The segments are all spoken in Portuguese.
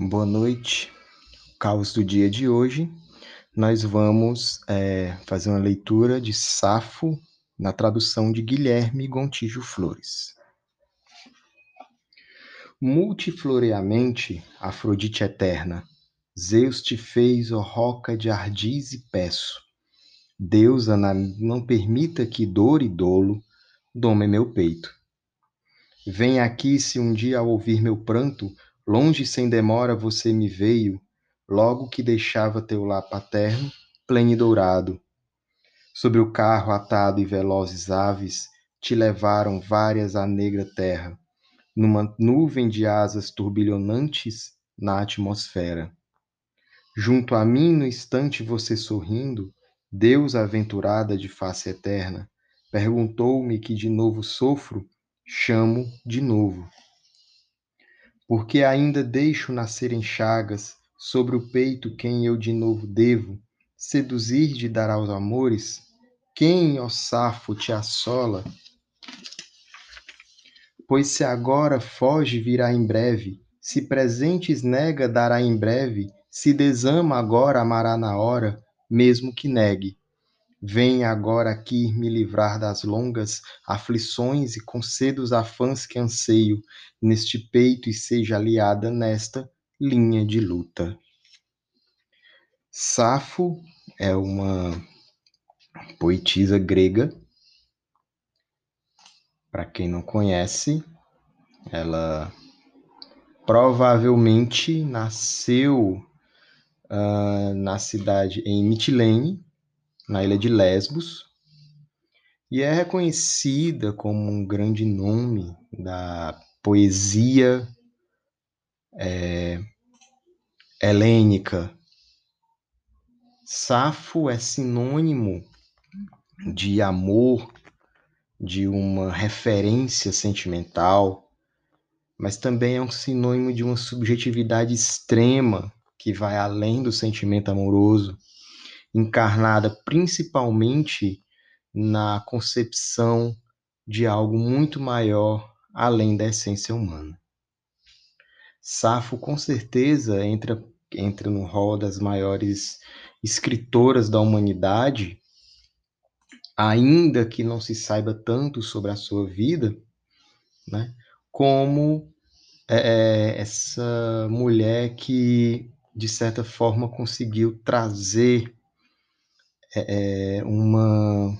Boa noite. Caos do dia de hoje, nós vamos é, fazer uma leitura de Safo na tradução de Guilherme Gontijo Flores. Multifloreamente, Afrodite eterna, Zeus te fez, ó roca de ardis e peço. Deusa, não permita que dor e dolo domem meu peito. Vem aqui se um dia ao ouvir meu pranto, longe sem demora você me veio, logo que deixava teu lar paterno, pleno e dourado. Sobre o carro atado e velozes aves, te levaram várias à negra terra, numa nuvem de asas turbilhonantes na atmosfera. Junto a mim, no instante, você sorrindo, Deus aventurada de face eterna, perguntou-me que de novo sofro, chamo de novo. Porque ainda deixo nascer em chagas sobre o peito quem eu de novo devo seduzir de dar aos amores? Quem, ó Safo, te assola? Pois se agora foge, virá em breve, se presentes nega, dará em breve, se desama agora, amará na hora, mesmo que negue. Vem agora aqui me livrar das longas aflições e conceda os afãs que anseio neste peito e seja aliada nesta linha de luta. Safo é uma poetisa grega. Para quem não conhece, ela provavelmente nasceu uh, na cidade em Mitilene, na ilha de Lesbos, e é reconhecida como um grande nome da poesia é, helênica. Safo é sinônimo de amor, de uma referência sentimental, mas também é um sinônimo de uma subjetividade extrema que vai além do sentimento amoroso, encarnada principalmente na concepção de algo muito maior além da essência humana. Safo, com certeza, entra, entra no rol das maiores escritoras da humanidade, ainda que não se saiba tanto sobre a sua vida, né, como é, é essa mulher que de certa forma, conseguiu trazer é, uma,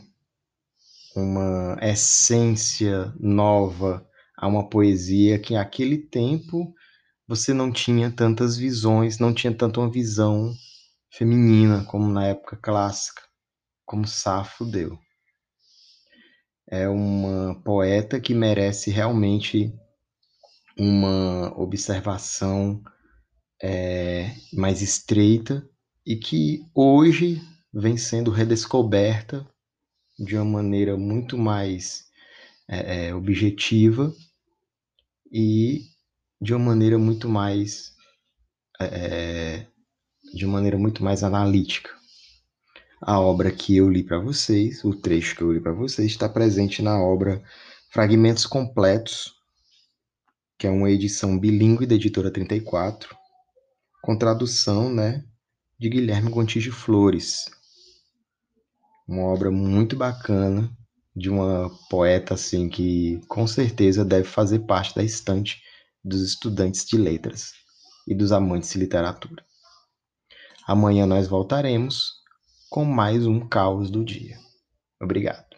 uma essência nova a uma poesia que, naquele tempo, você não tinha tantas visões, não tinha tanto uma visão feminina como na época clássica, como Safo deu. É uma poeta que merece realmente uma observação é, mais estreita e que hoje vem sendo redescoberta de uma maneira muito mais é, é, objetiva e de uma maneira muito mais é, de uma maneira muito mais analítica. A obra que eu li para vocês, o trecho que eu li para vocês, está presente na obra Fragmentos Completos, que é uma edição bilíngue da editora 34, com tradução, né, de Guilherme Gontijo Flores. Uma obra muito bacana de uma poeta assim que com certeza deve fazer parte da estante dos estudantes de letras e dos amantes de literatura. Amanhã nós voltaremos com mais um caos do dia. Obrigado.